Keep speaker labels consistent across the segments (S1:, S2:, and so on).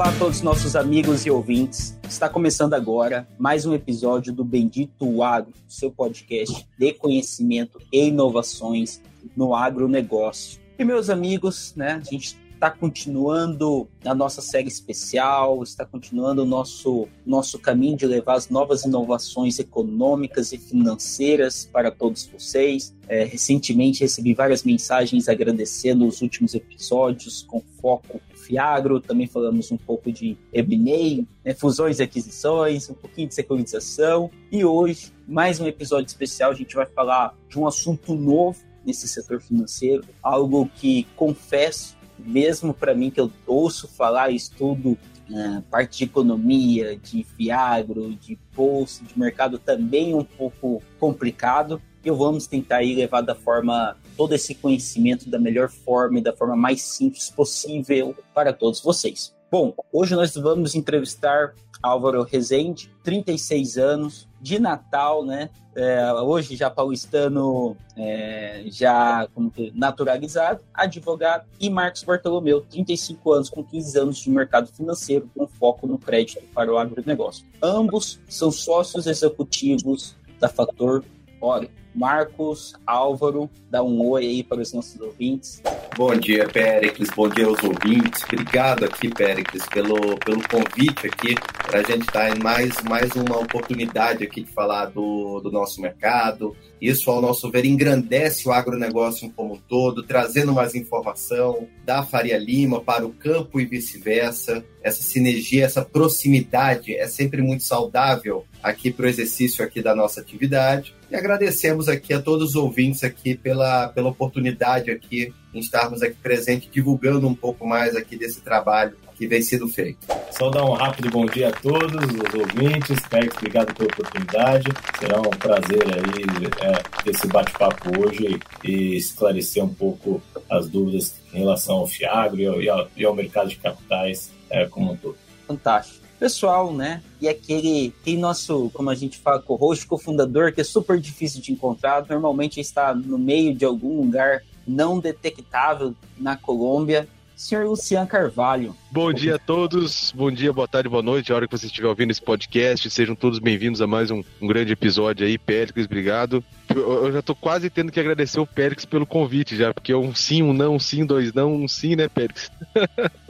S1: Olá a todos nossos amigos e ouvintes. Está começando agora mais um episódio do Bendito Agro, seu podcast de conhecimento e inovações no agronegócio. E meus amigos, né, a gente está continuando a nossa série especial, está continuando o nosso, nosso caminho de levar as novas inovações econômicas e financeiras para todos vocês. É, recentemente recebi várias mensagens agradecendo os últimos episódios com foco Fiagro, também falamos um pouco de M&A, né, fusões e aquisições, um pouquinho de securitização. E hoje, mais um episódio especial, a gente vai falar de um assunto novo nesse setor financeiro, algo que confesso, mesmo para mim que eu ouço falar e estudo uh, parte de economia, de Fiagro, de bolsa, de mercado também um pouco complicado, e vamos tentar aí levar da forma todo esse conhecimento da melhor forma e da forma mais simples possível para todos vocês. Bom, hoje nós vamos entrevistar Álvaro Rezende, 36 anos, de Natal, né? É, hoje já paulistano, é, já naturalizado, advogado, e Marcos Bartolomeu, 35 anos, com 15 anos de mercado financeiro, com foco no crédito para o agronegócio. Ambos são sócios executivos da Fator Oro. Marcos, Álvaro, dá um oi aí para os nossos ouvintes.
S2: Bom dia, Péricles, bom dia aos ouvintes. Obrigado aqui, Péricles, pelo, pelo convite aqui para a gente estar tá em mais, mais uma oportunidade aqui de falar do, do nosso mercado. Isso, ao nosso ver, engrandece o agronegócio como um todo, trazendo mais informação da Faria Lima para o campo e vice-versa. Essa sinergia, essa proximidade é sempre muito saudável aqui para o exercício aqui da nossa atividade. E agradecemos aqui a todos os ouvintes aqui pela, pela oportunidade aqui em estarmos aqui presentes, divulgando um pouco mais aqui desse trabalho que vem sendo feito.
S3: Só dar um rápido bom dia a todos os ouvintes, Pérez, obrigado pela oportunidade. Será um prazer aí é, esse bate-papo hoje e esclarecer um pouco as dúvidas em relação ao FIAGRO e ao, e ao mercado de capitais é, como um todo.
S1: Fantástico pessoal, né? E aquele, aquele nosso, como a gente fala, co-host, cofundador, que é super difícil de encontrar, normalmente está no meio de algum lugar não detectável na Colômbia. Senhor Luciano Carvalho.
S4: Bom dia a todos, bom dia, boa tarde, boa noite, a hora que você estiver ouvindo esse podcast, sejam todos bem-vindos a mais um, um, grande episódio aí, Péricles, obrigado. Eu, eu já tô quase tendo que agradecer o Péricles pelo convite já, porque é um sim, um não, um sim, dois não, um sim, né, Péricles?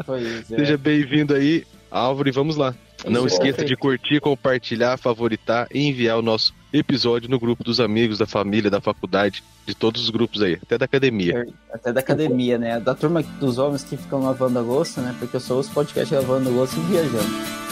S4: Pois é. Seja bem-vindo aí. Álvaro, e vamos lá. Não esqueça de curtir, compartilhar, favoritar e enviar o nosso episódio no grupo dos amigos, da família, da faculdade, de todos os grupos aí, até da academia.
S1: Até da academia, né? Da turma dos homens que ficam lavando a louça, né? Porque eu sou os podcasts lavando a louça e viajando.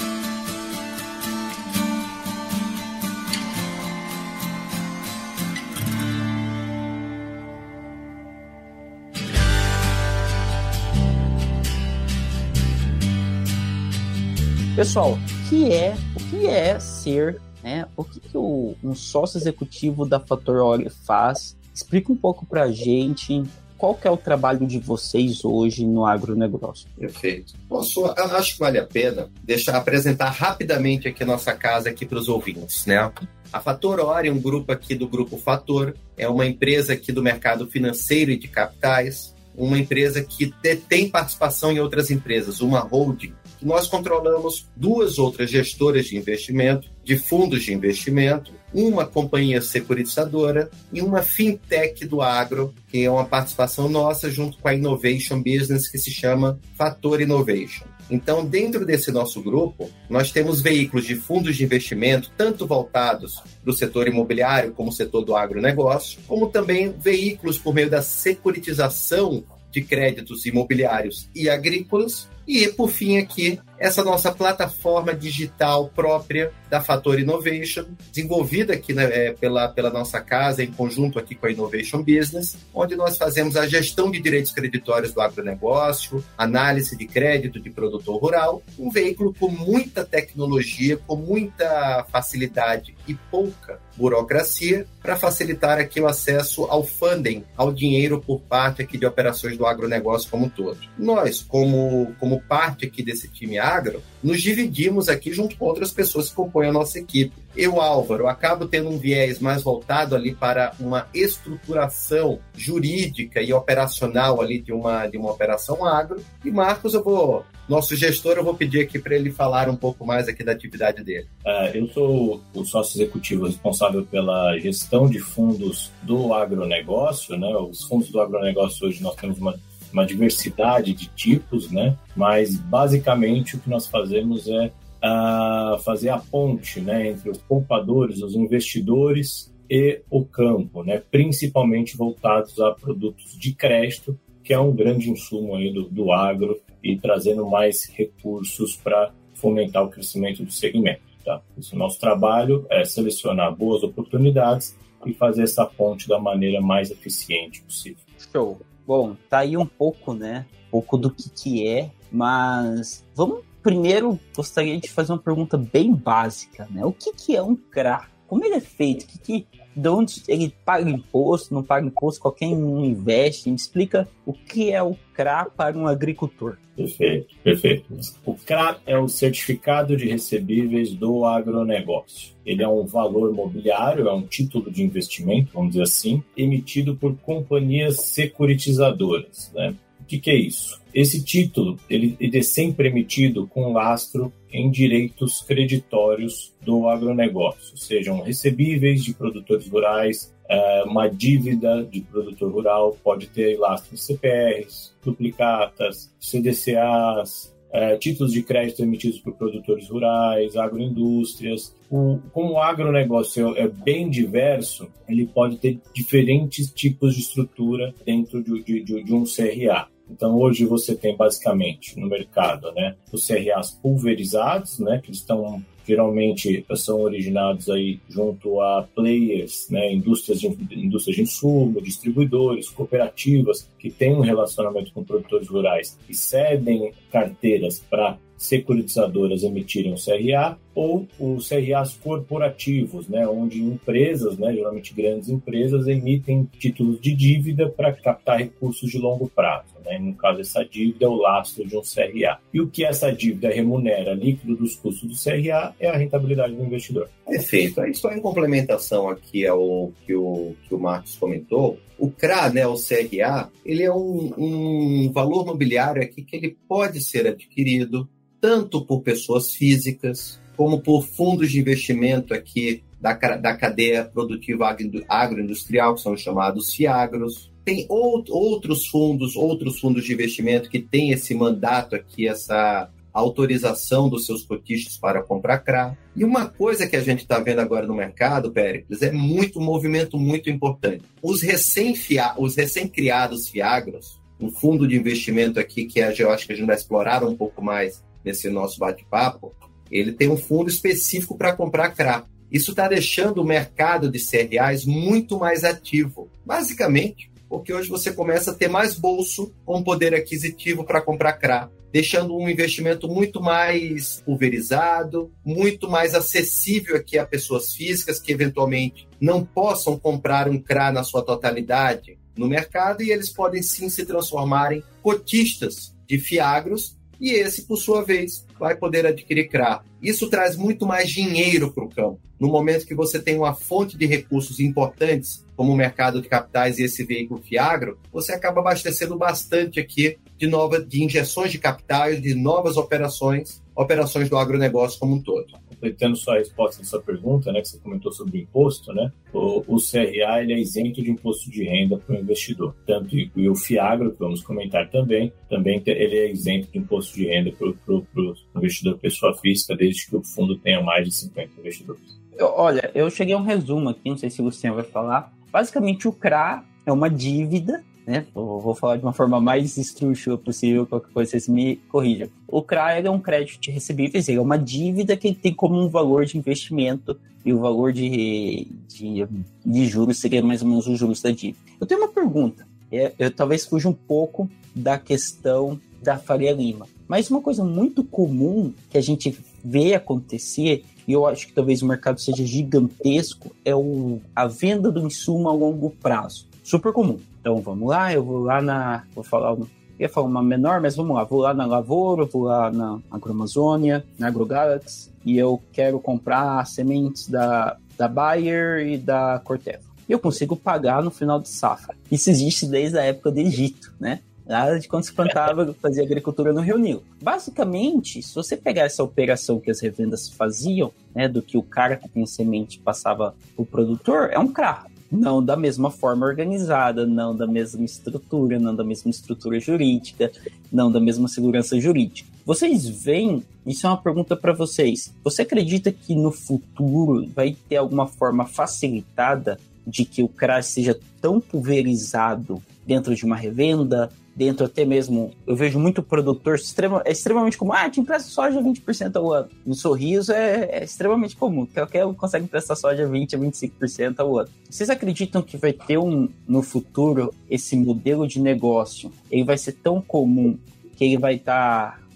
S1: Pessoal, o que é, o que é ser, né? O que, que o, um sócio executivo da Fator Ori faz? Explica um pouco para a gente qual que é o trabalho de vocês hoje no agronegócio?
S2: Perfeito. Posso, eu acho que vale a pena deixar apresentar rapidamente aqui a nossa casa aqui para os ouvintes, né? A Fator Ori é um grupo aqui do Grupo Fator, é uma empresa aqui do mercado financeiro e de capitais, uma empresa que tem participação em outras empresas, uma holding nós controlamos duas outras gestoras de investimento, de fundos de investimento, uma companhia securitizadora e uma fintech do agro, que é uma participação nossa junto com a Innovation Business, que se chama Fator Innovation. Então, dentro desse nosso grupo, nós temos veículos de fundos de investimento, tanto voltados para o setor imobiliário como o setor do agronegócio, como também veículos por meio da securitização de créditos imobiliários e agrícolas, E, por fim, aqui, essa nossa plataforma digital própria da Fator Innovation, desenvolvida aqui né, é, pela, pela nossa casa, em conjunto aqui com a Innovation Business, onde nós fazemos a gestão de direitos creditórios do agronegócio, análise de crédito de produtor rural, um veículo com muita tecnologia, com muita facilidade e pouca burocracia para facilitar aqui o acesso ao funding, ao dinheiro por parte aqui de operações do agronegócio como um todo. Nós, como, como parte aqui desse time agro, nos dividimos aqui junto com outras pessoas que compõem a nossa equipe. Eu, Álvaro, acabo tendo um viés mais voltado ali para uma estruturação jurídica e operacional ali de uma, de uma operação agro. E Marcos, eu vou nosso gestor, eu vou pedir aqui para ele falar um pouco mais aqui da atividade dele.
S3: Uh, eu sou o sócio executivo responsável pela gestão de fundos do agronegócio, né? Os fundos do agronegócio hoje nós temos uma uma diversidade de tipos, né? Mas basicamente o que nós fazemos é uh, fazer a ponte, né, entre os poupadores, os investidores e o campo, né? Principalmente voltados a produtos de crédito, que é um grande insumo aí do, do agro e trazendo mais recursos para fomentar o crescimento do segmento. Tá? Esse nosso trabalho é selecionar boas oportunidades e fazer essa ponte da maneira mais eficiente possível.
S1: Show. Bom, tá aí um pouco, né? Um pouco do que, que é, mas vamos primeiro gostaria de fazer uma pergunta bem básica, né? O que, que é um CRA? Como ele é feito? Que, que, de onde ele paga imposto, não paga imposto, qualquer um investe? Me explica o que é o CRA para um agricultor.
S3: Perfeito, perfeito. O CRA é o Certificado de Recebíveis do Agronegócio. Ele é um valor mobiliário, é um título de investimento, vamos dizer assim, emitido por companhias securitizadoras. Né? Que, que é isso? Esse título ele, ele é sempre emitido com lastro em direitos creditórios do agronegócio, sejam recebíveis de produtores rurais, é, uma dívida de produtor rural pode ter lastro em CPRs, duplicatas, CDCAs, é, títulos de crédito emitidos por produtores rurais, agroindústrias. Como o agronegócio é bem diverso, ele pode ter diferentes tipos de estrutura dentro de, de, de, de um CRA. Então hoje você tem basicamente no mercado, né, os CRAs pulverizados, né, que estão geralmente são originados aí junto a players, né, indústrias de, indústrias de insumo, distribuidores, cooperativas que têm um relacionamento com produtores rurais e cedem carteiras para securitizadoras emitirem um CRA ou os CRAs corporativos, né, onde empresas, né, geralmente grandes empresas, emitem títulos de dívida para captar recursos de longo prazo. Né? No caso, essa dívida é o lastro de um CRA. E o que essa dívida remunera líquido dos custos do CRA é a rentabilidade do investidor.
S2: Perfeito. Aí só em complementação aqui ao que o, que o Marcos comentou, o CRA, né, o CRA, ele é um, um valor mobiliário aqui que ele pode ser adquirido tanto por pessoas físicas, como por fundos de investimento aqui da, da cadeia produtiva agroindustrial, que são chamados FIAGROS. Tem outros fundos, outros fundos de investimento que têm esse mandato aqui, essa autorização dos seus cotistas para comprar CRA. E uma coisa que a gente está vendo agora no mercado, Péricles, é muito um movimento muito importante. Os recém-criados recém FIAGROS, um fundo de investimento aqui que eu acho que a gente vai explorar um pouco mais nesse nosso bate-papo, ele tem um fundo específico para comprar CRA. Isso está deixando o mercado de CRAs muito mais ativo. Basicamente, porque hoje você começa a ter mais bolso com poder aquisitivo para comprar CRA, deixando um investimento muito mais pulverizado, muito mais acessível aqui a pessoas físicas que eventualmente não possam comprar um CRA na sua totalidade no mercado e eles podem sim se transformar em cotistas de fiagros e esse, por sua vez, vai poder adquirir CRA. Isso traz muito mais dinheiro para o campo. No momento que você tem uma fonte de recursos importantes, como o mercado de capitais e esse veículo Fiagro, você acaba abastecendo bastante aqui de novas de injeções de capitais, de novas operações, operações do agronegócio como um todo
S3: completando só a resposta dessa pergunta, né, que você comentou sobre o imposto, né, o, o CRA ele é isento de imposto de renda para o investidor. Tanto e, o FIAGRO, que vamos comentar também, também ele é isento de imposto de renda para o investidor pessoa física, desde que o fundo tenha mais de 50 investidores.
S1: Olha, eu cheguei a um resumo aqui, não sei se você vai falar. Basicamente, o CRA é uma dívida né? Vou, falar de uma forma mais estrúxula possível, qualquer coisa vocês me corrijam. O CRA é um crédito de recebíveis, é uma dívida que tem como um valor de investimento e o valor de, de, de juros seria mais ou menos os juros da dívida. Eu tenho uma pergunta, é, eu talvez fuja um pouco da questão da Faria Lima, mas uma coisa muito comum que a gente vê acontecer e eu acho que talvez o mercado seja gigantesco, é o, a venda do insumo a longo prazo. Super comum. Então vamos lá, eu vou lá na. Vou falar. Eu ia falar uma menor, mas vamos lá. Vou lá na Lavoura, vou lá na Agroamazônia, na AgroGalaxy, e eu quero comprar sementes da, da Bayer e da Corteva. E eu consigo pagar no final de safra. Isso existe desde a época do Egito, né? Nada de quando se plantava, fazia agricultura no Rio Nilo. Basicamente, se você pegar essa operação que as revendas faziam, né, do que o cara que tem semente passava o produtor, é um carro. Não da mesma forma organizada, não da mesma estrutura, não da mesma estrutura jurídica, não da mesma segurança jurídica. Vocês veem, isso é uma pergunta para vocês. Você acredita que no futuro vai ter alguma forma facilitada de que o CRAS seja tão pulverizado dentro de uma revenda, dentro até mesmo, eu vejo muito produtor extrema, é extremamente comum, ah, te empresta soja 20% ao ano. No sorriso é, é extremamente comum, qualquer um consegue emprestar soja 20% a 25% ao ano. Vocês acreditam que vai ter um, no futuro, esse modelo de negócio, ele vai ser tão comum que ele vai estar... Tá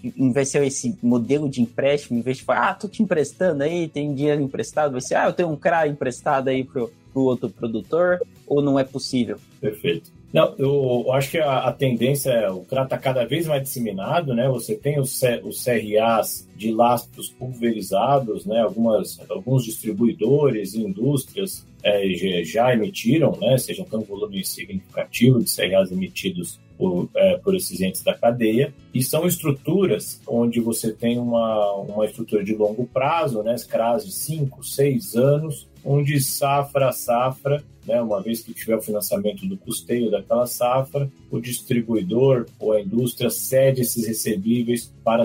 S1: ser esse modelo de empréstimo, em vez de falar, ah, tô te emprestando aí, tem dinheiro emprestado, vai ser, ah, eu tenho um CRA emprestado aí pro, pro outro produtor, ou não é possível?
S3: Perfeito. Não, eu, acho que a, a, tendência é o CRA está cada vez mais disseminado, né? Você tem os, os CRAs de lastros pulverizados, né? Algumas, alguns distribuidores e indústrias é, já, emitiram, né? Seja um volume significativo de CRAs emitidos por, é, por esses entes da cadeia, e são estruturas onde você tem uma, uma estrutura de longo prazo, né? CRAs de 5, 6 anos, onde safra a safra né, uma vez que tiver o financiamento do custeio daquela safra, o distribuidor ou a indústria cede esses recebíveis para,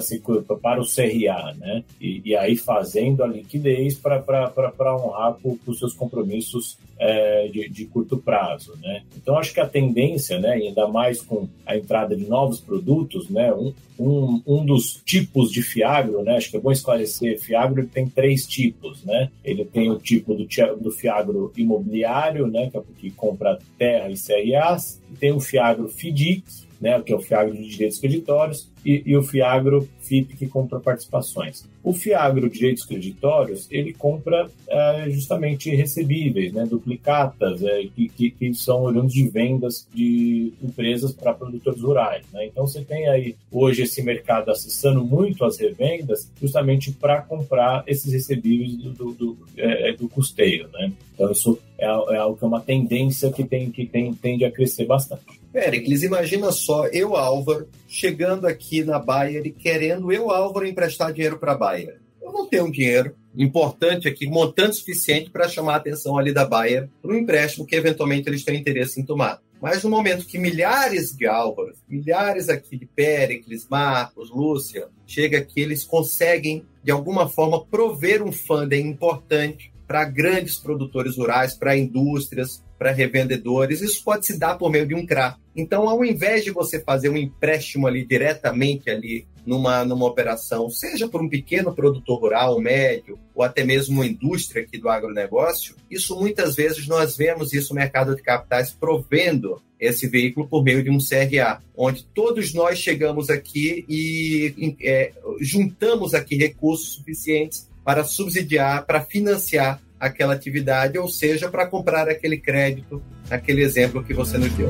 S3: para o CRA, né? E, e aí fazendo a liquidez para honrar com seus compromissos é, de, de, curto prazo, né? Então acho que a tendência, né, ainda mais com a entrada de novos produtos, né, um, um, um dos tipos de fiagro, né, acho que é bom esclarecer, fiagro tem três tipos, né? Ele tem o tipo do, do fiagro imobiliário, né, que, é que compra terra e CRAs, tem o fiagro FIDIC, né, que é o fiagro de direitos creditórios, e, e, o Fiagro FIP, que compra participações. O Fiagro Direitos Creditórios, ele compra é, justamente recebíveis, né, duplicatas, é, que, que, que, são oriundos de vendas de empresas para produtores rurais. Né? Então, você tem aí hoje esse mercado acessando muito as revendas justamente para comprar esses recebíveis do, do, do, é, do custeio. Né? Então, isso é, é algo que é uma tendência que, tem, que tem, tende a crescer bastante.
S2: Péricles, imagina só, eu, Álvaro, chegando aqui na Bayer e querendo eu, Álvaro, emprestar dinheiro para a Bayer. Eu não tenho dinheiro importante aqui, montante suficiente para chamar a atenção ali da Bayer para um empréstimo que eventualmente eles têm interesse em tomar. Mas no momento que milhares de Álvaros, milhares aqui de Péricles, Marcos, Lúcia, chega aqui, eles conseguem, de alguma forma, prover um funding importante para grandes produtores rurais, para indústrias, para revendedores. Isso pode se dar por meio de um CRA. Então, ao invés de você fazer um empréstimo ali diretamente ali numa, numa operação, seja por um pequeno produtor rural, médio, ou até mesmo uma indústria aqui do agronegócio, isso muitas vezes nós vemos isso no mercado de capitais provendo esse veículo por meio de um CRA, onde todos nós chegamos aqui e é, juntamos aqui recursos suficientes para subsidiar, para financiar aquela atividade, ou seja, para comprar aquele crédito, aquele exemplo que você nos deu.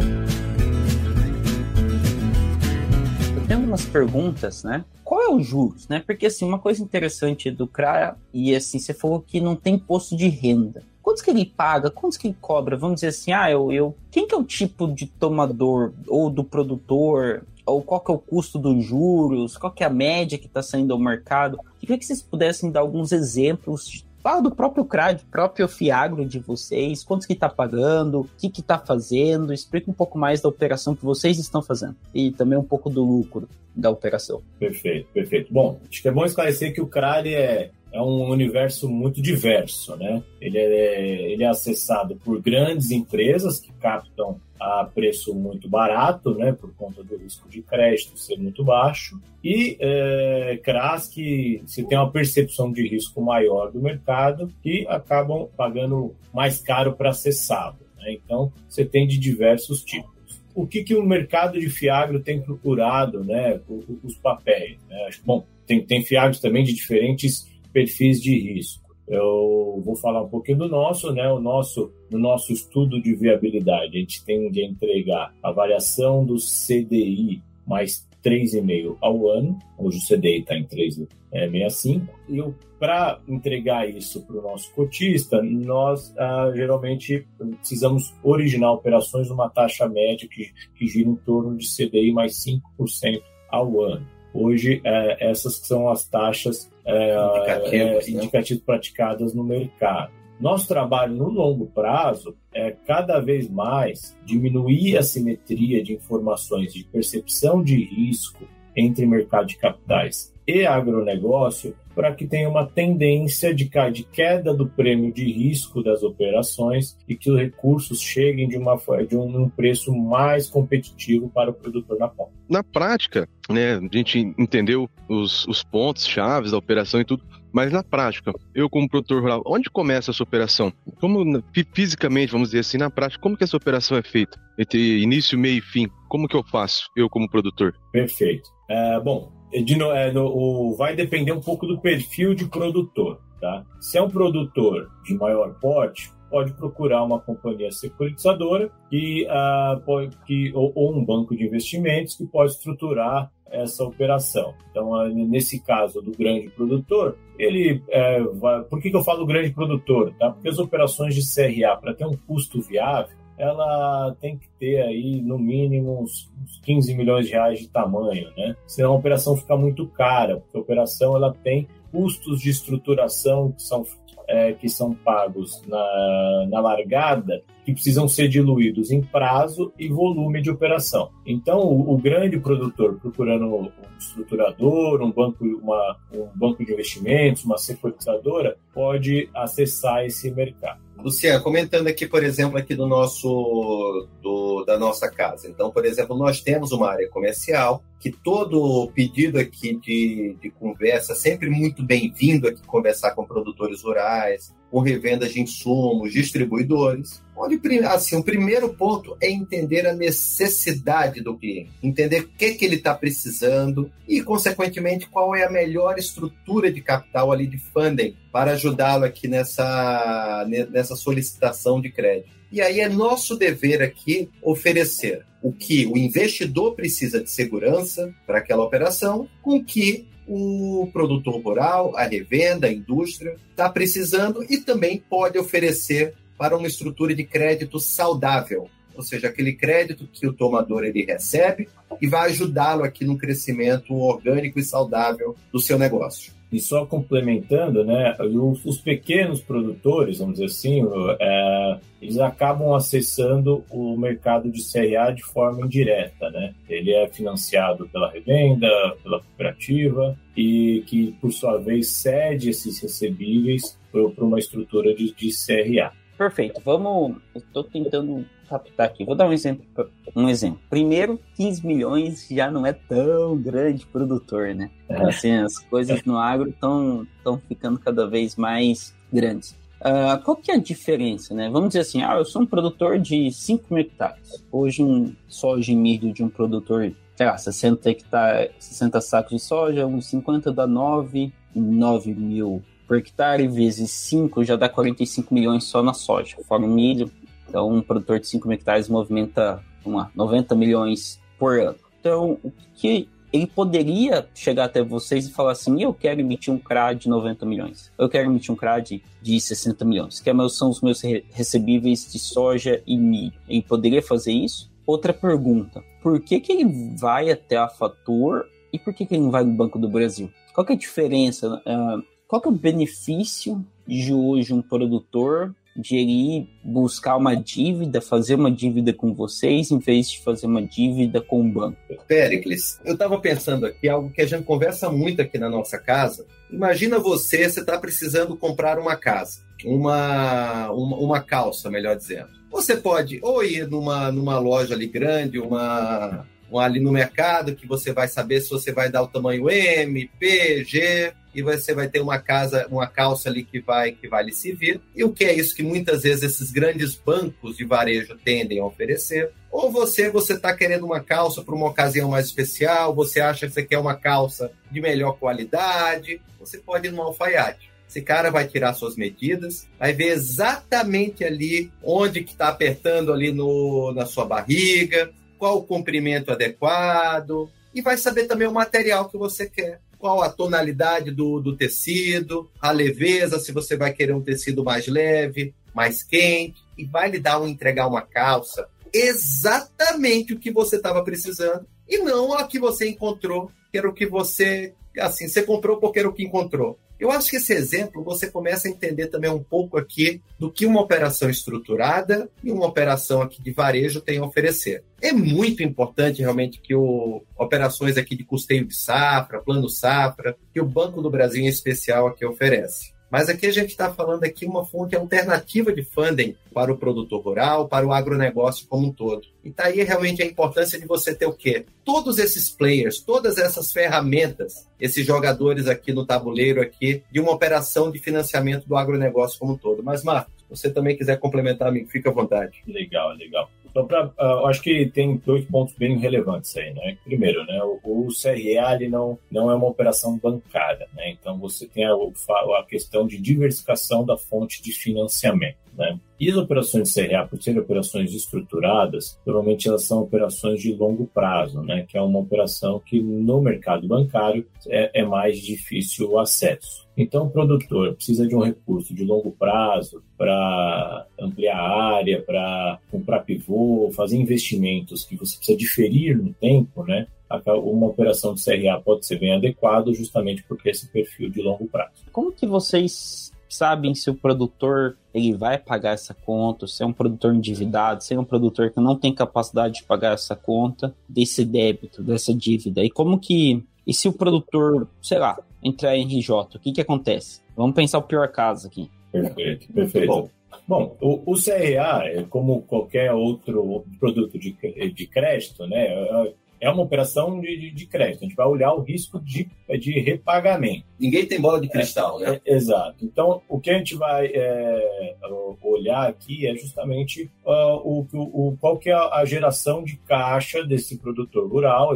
S1: Eu tenho algumas perguntas, né? Qual é o juros, né? Porque assim, uma coisa interessante do CRA, e assim, você falou que não tem imposto de renda. Quantos que ele paga? Quantos que ele cobra? Vamos dizer assim, ah, eu, eu quem que é o tipo de tomador ou do produtor ou qual que é o custo dos juros, qual que é a média que está saindo ao mercado. Queria que vocês pudessem dar alguns exemplos Fala do próprio CRAD, próprio Fiagro de vocês, quantos que está pagando, o que está fazendo, explica um pouco mais da operação que vocês estão fazendo e também um pouco do lucro da operação.
S3: Perfeito, perfeito. Bom, acho que é bom esclarecer que o CRAD é é um universo muito diverso, né? Ele é, ele é acessado por grandes empresas que captam a preço muito barato, né, por conta do risco de crédito ser muito baixo, e é, CRAS que se tem uma percepção de risco maior do mercado que acabam pagando mais caro para acessá-lo. Né? Então, você tem de diversos tipos o que, que o mercado de Fiagro tem procurado, né, os papéis. Né? Bom, tem, tem Fiagros também de diferentes perfis de risco. Eu vou falar um pouquinho do nosso, né? O nosso, no nosso estudo de viabilidade, a gente tem de entregar a variação do CDI mais 3,5 ao ano. Hoje o CDI está em 3,65. E para entregar isso para o nosso cotista, nós ah, geralmente precisamos originar operações numa taxa média que, que gira em torno de CDI mais 5% ao ano. Hoje, é, essas são as taxas é, é, indicativas praticadas no mercado. Nosso trabalho no longo prazo é cada vez mais diminuir a simetria de informações de percepção de risco entre mercado de capitais e agronegócio para que tenha uma tendência de, de queda do prêmio de risco das operações e que os recursos cheguem de, uma, de um preço mais competitivo para o produtor na ponta.
S4: Na prática, né, a gente entendeu os, os pontos chaves da operação e tudo, mas na prática, eu como produtor rural, onde começa essa operação? Como fisicamente, vamos dizer assim, na prática, como que essa operação é feita? Entre início, meio e fim, como que eu faço, eu como produtor?
S3: Perfeito. É, bom, de, é, no, o, vai depender um pouco do perfil de produtor. Tá? Se é um produtor de maior porte, pode procurar uma companhia securitizadora que, uh, pode, que, ou, ou, um banco de investimentos que pode estruturar essa operação. Então, uh, nesse caso do grande produtor, ele uh, vai, por que, que eu falo grande produtor? Tá? Porque as operações de CRA, para ter um custo viável, ela tem que ter aí no mínimo uns, 15 milhões de reais de tamanho, né? Senão a operação fica muito cara, porque a operação ela tem custos de estruturação que são, é, que são pagos na, na largada que precisam ser diluídos em prazo e volume de operação. Então, o, o grande produtor procurando um estruturador, um banco, uma, um banco de investimentos, uma securitizadora, pode acessar esse mercado.
S2: Luciano, comentando aqui, por exemplo, aqui do nosso do, da nossa casa. Então, por exemplo, nós temos uma área comercial que todo pedido aqui de, de conversa, sempre muito bem-vindo aqui conversar com produtores rurais, com revendas de insumos, distribuidores. Onde, assim, o primeiro ponto é entender a necessidade do cliente, entender o que, que ele está precisando e, consequentemente, qual é a melhor estrutura de capital ali de funding para ajudá-lo aqui nessa, nessa solicitação de crédito. E aí é nosso dever aqui oferecer o que o investidor precisa de segurança para aquela operação, com que o produtor rural, a revenda, a indústria está precisando e também pode oferecer para uma estrutura de crédito saudável, ou seja, aquele crédito que o tomador ele recebe e vai ajudá-lo aqui no crescimento orgânico e saudável do seu negócio.
S3: E só complementando, né, os pequenos produtores, vamos dizer assim, é, eles acabam acessando o mercado de CRA de forma indireta, né? Ele é financiado pela revenda, pela cooperativa e que, por sua vez, cede esses recebíveis para uma estrutura de, de CRA.
S1: Perfeito. Vamos. Estou tentando captar aqui. Vou dar um exemplo. Um exemplo. Primeiro, 15 milhões já não é tão grande produtor, né? É. Assim, as coisas no agro estão ficando cada vez mais grandes. Uh, qual que é a diferença, né? Vamos dizer assim, ah, eu sou um produtor de 5 mil hectares. Hoje um soja e milho de um produtor, sei lá, 60, hectares, 60 sacos de soja, uns 50 dá 9, 9 mil por hectare vezes 5 já dá 45 milhões só na soja, fora o milho. Então, um produtor de 5 hectares movimenta uma, 90 milhões por ano. Então, o que ele poderia chegar até vocês e falar assim: eu quero emitir um CRA de 90 milhões, eu quero emitir um CRA de, de 60 milhões, que é são os meus recebíveis de soja e milho. Ele poderia fazer isso? Outra pergunta: por que, que ele vai até a Fator e por que, que ele não vai no Banco do Brasil? Qual é a diferença? Uh, qual que é o benefício de hoje um produtor de ir buscar uma dívida, fazer uma dívida com vocês, em vez de fazer uma dívida com o banco?
S2: Péricles, eu estava pensando aqui, algo que a gente conversa muito aqui na nossa casa. Imagina você, você está precisando comprar uma casa, uma, uma, uma calça, melhor dizendo. Você pode ou ir numa, numa loja ali grande, uma, uma ali no mercado, que você vai saber se você vai dar o tamanho M, P, G, e você vai ter uma casa, uma calça ali que vai que vai lhe servir. E o que é isso que muitas vezes esses grandes bancos de varejo tendem a oferecer? Ou você você está querendo uma calça para uma ocasião mais especial, você acha que você quer uma calça de melhor qualidade, você pode ir no alfaiate. Esse cara vai tirar suas medidas, vai ver exatamente ali onde que está apertando ali no, na sua barriga, qual o comprimento adequado, e vai saber também o material que você quer qual a tonalidade do, do tecido, a leveza, se você vai querer um tecido mais leve, mais quente, e vai lhe dar um entregar uma calça exatamente o que você estava precisando e não a que você encontrou, que era o que você, assim, você comprou porque era o que encontrou. Eu acho que esse exemplo você começa a entender também um pouco aqui do que uma operação estruturada e uma operação aqui de varejo tem a oferecer. É muito importante realmente que o, operações aqui de custeio de safra, plano safra, que o Banco do Brasil em especial aqui oferece. Mas aqui a gente está falando aqui uma fonte alternativa de funding para o produtor rural, para o agronegócio como um todo. E tá aí realmente a importância de você ter o quê? Todos esses players, todas essas ferramentas, esses jogadores aqui no tabuleiro aqui de uma operação de financiamento do agronegócio como um todo. Mas, Marcos, se você também quiser complementar, amigo, fica à vontade.
S3: Legal, legal. Então, pra, uh, acho que tem dois pontos bem relevantes aí, né? Primeiro, né, o, o CRA não, não é uma operação bancária, né? Então, você tem a, a questão de diversificação da fonte de financiamento. Né? E as operações de CRA, por serem operações estruturadas, normalmente elas são operações de longo prazo, né? que é uma operação que no mercado bancário é, é mais difícil o acesso. Então, o produtor precisa de um recurso de longo prazo para ampliar a área, para comprar pivô, fazer investimentos que você precisa diferir no tempo, né? uma operação de CRA pode ser bem adequada justamente porque esse perfil de longo prazo.
S1: Como que vocês sabem se o produtor ele vai pagar essa conta, se é um produtor endividado, se é um produtor que não tem capacidade de pagar essa conta, desse débito, dessa dívida. E como que. E se o produtor, sei lá, entrar em RJ, o que que acontece? Vamos pensar o pior caso aqui.
S3: Perfeito, perfeito. Bom, Bom, o, o CRA, é como qualquer outro produto de, de crédito, né? É uma operação de, de, de, crédito. A gente vai olhar o risco de, de repagamento.
S2: Ninguém tem bola de cristal,
S3: é,
S2: né?
S3: É, exato. Então, o que a gente vai é, olhar aqui é justamente uh, o, o, qual que é a geração de caixa desse produtor rural,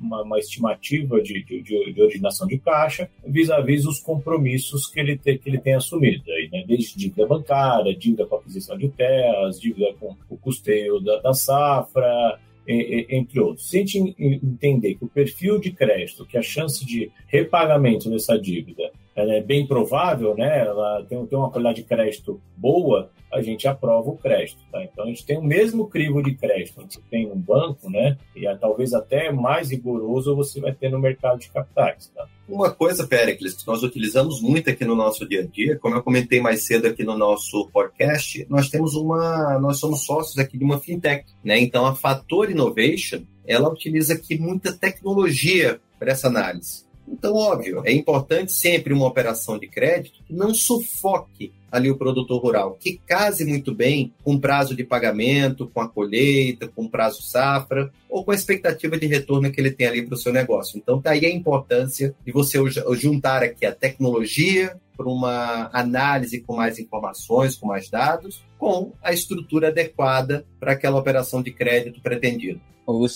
S3: uma, uma estimativa de, de, de, originação de caixa, vis-à-vis -vis os compromissos que ele, te, que ele tem assumido. Aí, né? Desde dívida bancária, dívida com aquisição de terras, dívida com o custeio da, da safra, entre outros. Se a gente entender que o perfil de crédito, que a chance de repagamento dessa dívida ela é bem provável, né? ela tem, tem uma qualidade de crédito boa, a gente aprova o crédito. Tá? Então, a gente tem o mesmo crivo de crédito que tem no banco, né? e é, talvez até mais rigoroso você vai ter no mercado de capitais. Tá?
S2: Uma coisa, Pericles, que nós utilizamos muito aqui no nosso dia a dia, como eu comentei mais cedo aqui no nosso podcast, nós temos uma, nós somos sócios aqui de uma fintech, né? Então a Fator Innovation, ela utiliza aqui muita tecnologia para essa análise. Então, óbvio, é importante sempre uma operação de crédito que não sufoque ali o produtor rural, que case muito bem com prazo de pagamento, com a colheita, com prazo safra, ou com a expectativa de retorno que ele tem ali para o seu negócio. Então, daí tá a importância de você juntar aqui a tecnologia para uma análise com mais informações, com mais dados, com a estrutura adequada para aquela operação de crédito pretendida.
S1: Ô,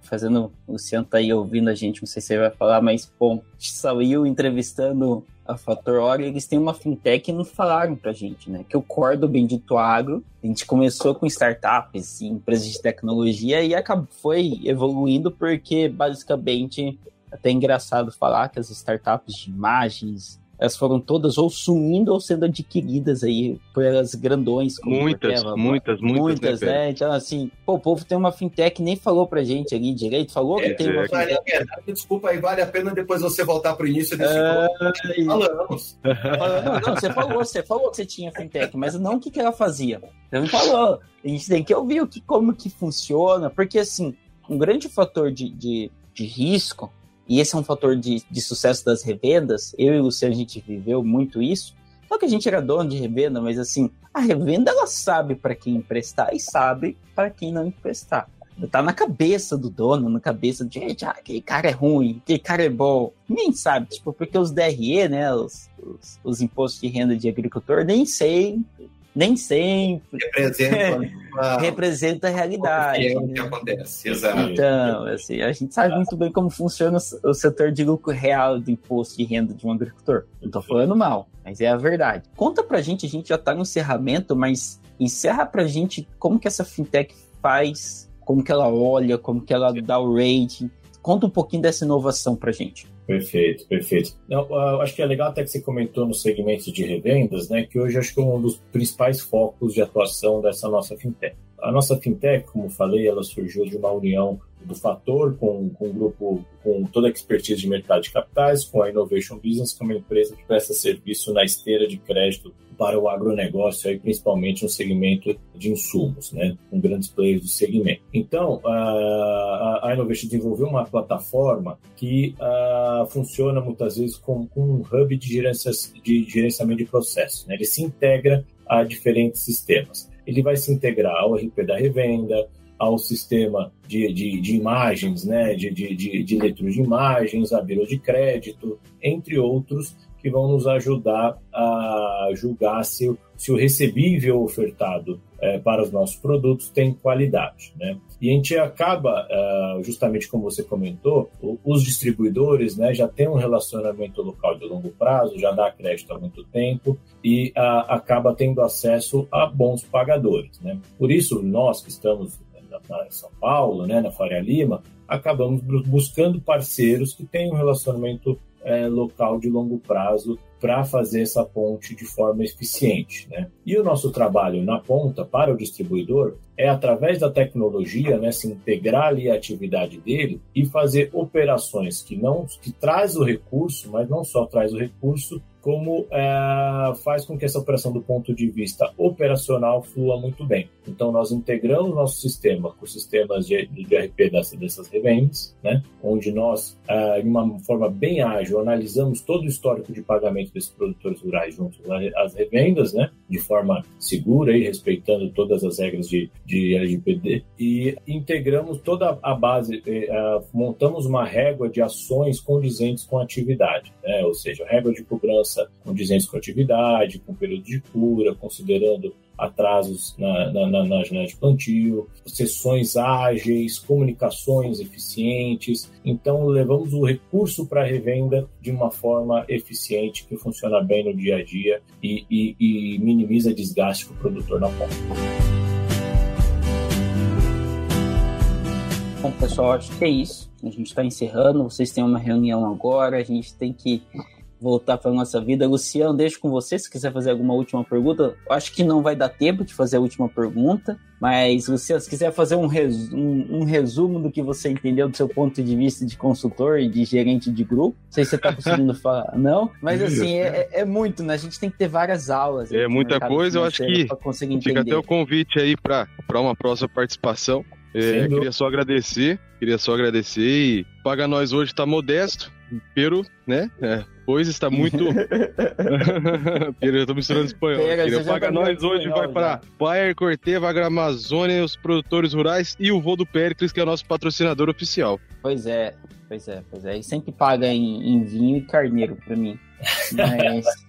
S1: fazendo. O Luciano tá aí ouvindo a gente, não sei se você vai falar, mas, bom, saiu entrevistando a Fator eles têm uma fintech e não falaram pra gente, né? Que o core do Bendito Agro, a gente começou com startups empresas de tecnologia e acabou, foi evoluindo porque, basicamente, até é engraçado falar que as startups de imagens, elas foram todas ou sumindo ou sendo adquiridas aí pelas grandões.
S4: muitas, muitas, muitas,
S1: muitas, né? né? Então, assim, pô, o povo tem uma fintech, nem falou pra gente ali direito, falou é, que tem é, uma
S2: fintech. É, desculpa aí, vale a pena depois você voltar pro início desse é...
S1: Falamos. Não, não, você falou, você falou que você tinha fintech, mas não o que, que ela fazia. Você não falou. A gente tem que ouvir o que, como que funciona, porque, assim, um grande fator de, de, de risco e esse é um fator de, de sucesso das revendas. Eu e o Luciano, a gente viveu muito isso. Não que a gente era dono de revenda, mas assim, a revenda ela sabe para quem emprestar e sabe para quem não emprestar. Tá na cabeça do dono, na cabeça de, gente, ah, aquele cara é ruim, aquele cara é bom. Nem sabe, tipo, porque os DRE, né, os, os, os impostos de renda de agricultor, nem sei nem sempre
S2: representa,
S1: uma... representa a realidade.
S2: É o que acontece, exato.
S1: Então, assim, a gente sabe muito bem como funciona o setor de lucro real do imposto de renda de um agricultor. Não tô falando mal, mas é a verdade. Conta pra gente, a gente já tá no encerramento, mas encerra pra gente como que essa fintech faz, como que ela olha, como que ela dá o rating. Conta um pouquinho dessa inovação pra gente.
S3: Perfeito, perfeito. Não, acho que é legal até que você comentou no segmento de revendas, né, que hoje acho que é um dos principais focos de atuação dessa nossa fintech. A nossa fintech, como falei, ela surgiu de uma união do Fator com, com um grupo com toda a expertise de mercado de capitais, com a Innovation Business, que é uma empresa que presta serviço na esteira de crédito para o agronegócio, aí, principalmente no segmento de insumos, né, com grandes players do segmento. Então, a, a Innovation desenvolveu uma plataforma que a, funciona muitas vezes como, um hub de, de gerenciamento de processos. Né? Ele se integra a diferentes sistemas. Ele vai se integrar ao RP da revenda, ao sistema de, de, de imagens, né, de, de, de, de leitura de imagens, a de crédito, entre outros, que vão nos ajudar a julgar se, se o recebível ofertado é, para os nossos produtos tem qualidade. Né? E a gente acaba, uh, justamente como você comentou, os distribuidores né, já têm um relacionamento local de longo prazo, já dá crédito há muito tempo e acaba tendo acesso a bons pagadores. Né? Por isso, nós que estamos na, São Paulo, né, na Faria Lima, acabamos buscando parceiros que têm um relacionamento é, local de longo prazo para fazer essa ponte de forma eficiente. Né? E o nosso trabalho na ponta para o distribuidor é através da tecnologia, né, se integrar ali a atividade dele e fazer operações que não que traz o recurso, mas não só traz o recurso, como é, faz com que essa operação do ponto de vista operacional flua muito bem. Então nós integramos nosso sistema com sistemas de, de RP dessas, dessas revendas, né, onde nós, é, de uma forma bem ágil, analisamos todo o histórico de pagamento desses produtores rurais junto às revendas, né, de forma segura e respeitando todas as regras de, de LGPD e integramos toda a base, uh, montamos uma régua de ações condizentes com a atividade, né? ou seja, régua de cobrança condizentes com atividade, com período de cura, considerando atrasos na, na, na, na janela de plantio, sessões ágeis, comunicações eficientes. Então, levamos o recurso para a revenda de uma forma eficiente, que funciona bem no dia a dia e, e, e minimiza desgaste para o produtor na ponta.
S1: Bom, pessoal, acho que é isso. A gente está encerrando. Vocês têm uma reunião agora. A gente tem que voltar para nossa vida. Luciano, deixo com você se quiser fazer alguma última pergunta. Acho que não vai dar tempo de fazer a última pergunta, mas Luciano, se quiser fazer um, um, um resumo do que você entendeu do seu ponto de vista de consultor e de gerente de grupo, não sei se você está conseguindo falar, não, mas assim, é, é, muito, né? A gente tem que ter várias aulas.
S4: É muita coisa, eu acho que fica até o convite aí para uma próxima participação. É, queria só agradecer, queria só agradecer e paga nós hoje tá modesto, pero, né? É, pois está muito. eu tô misturando espanhol. Pega, queria paga tá nós hoje vai para Bayer, Corteva, Agramazônia, os produtores rurais e o Vô do Péricles, que é o nosso patrocinador oficial.
S1: Pois é, pois é, pois é. E sempre paga em, em vinho e carneiro para mim. Mas.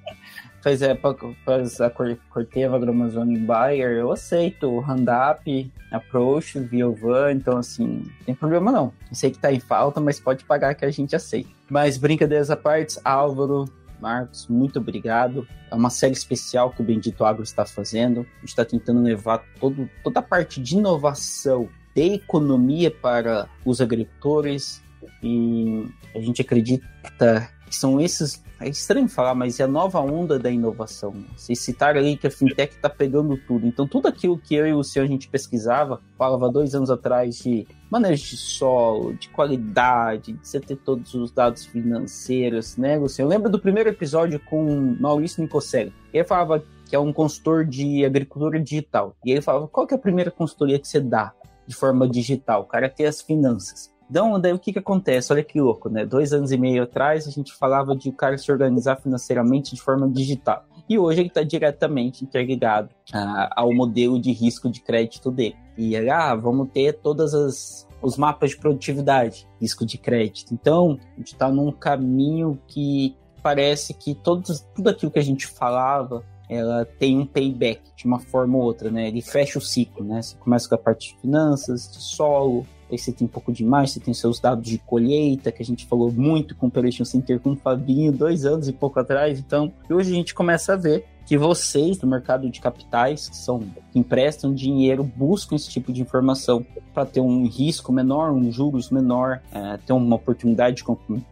S1: Pois é, para a Corteva, Agramazônia e Bayer, eu aceito Handap, Approach, Viovan, então assim, não tem problema não. Sei que tá em falta, mas pode pagar que a gente aceita. Mas brincadeiras à parte, Álvaro, Marcos, muito obrigado. É uma série especial que o Bendito Agro está fazendo. A gente está tentando levar todo, toda a parte de inovação, de economia para os agricultores. E a gente acredita são esses. É estranho falar, mas é a nova onda da inovação. Vocês citaram aí que a fintech está pegando tudo. Então, tudo aquilo que eu e o senhor a gente pesquisava, falava dois anos atrás de manejo de solo, de qualidade, de você ter todos os dados financeiros, né, Luciano? Eu lembro do primeiro episódio com Maurício Nicoselli. Ele falava que é um consultor de agricultura digital. E ele falava, qual que é a primeira consultoria que você dá de forma digital? O cara tem as finanças. Então, daí o que que acontece? Olha que louco, né? Dois anos e meio atrás, a gente falava de o cara se organizar financeiramente de forma digital. E hoje ele está diretamente interligado ah, ao modelo de risco de crédito dele. E ele, ah, vamos ter todas as os mapas de produtividade, risco de crédito. Então, a gente está num caminho que parece que todos, tudo aquilo que a gente falava ela tem um payback de uma forma ou outra, né? Ele fecha o ciclo, né? Você começa com a parte de finanças, de solo, aí você tem um pouco de mais, você tem seus dados de colheita, que a gente falou muito com o Operation Center com o Fabinho dois anos e pouco atrás, então hoje a gente começa a ver que vocês do mercado de capitais, que são que emprestam dinheiro, buscam esse tipo de informação para ter um risco menor, um juros menor, é, ter uma oportunidade de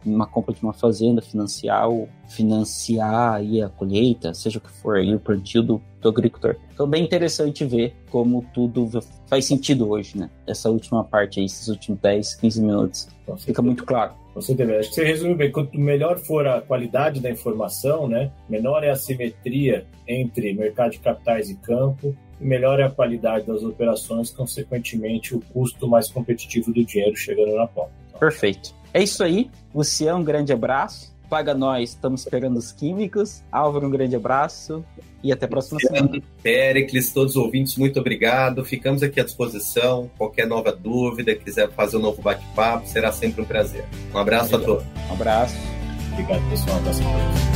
S1: uma compra de uma fazenda, financiar, financiar aí a colheita, seja o que for aí, o plantio do, do agricultor. Então, bem interessante ver como tudo faz sentido hoje, né? Essa última parte aí, esses últimos 10, 15 minutos. Fica muito claro.
S3: Você deve, acho que você resume bem. Quanto melhor for a qualidade da informação, né, menor é a simetria entre mercado de capitais e campo, e melhor é a qualidade das operações, consequentemente o custo mais competitivo do dinheiro chegando na ponta.
S1: Perfeito. É isso aí. Luciano, um grande abraço. Paga nós, estamos esperando os químicos. Álvaro, um grande abraço e até a próxima semana.
S2: Pericles, todos os ouvintes, muito obrigado. Ficamos aqui à disposição. Qualquer nova dúvida, quiser fazer um novo bate-papo, será sempre um prazer. Um abraço
S1: Obrigado.
S2: a todos.
S1: Um abraço.
S3: Obrigado, pessoal. Um abraço a todos.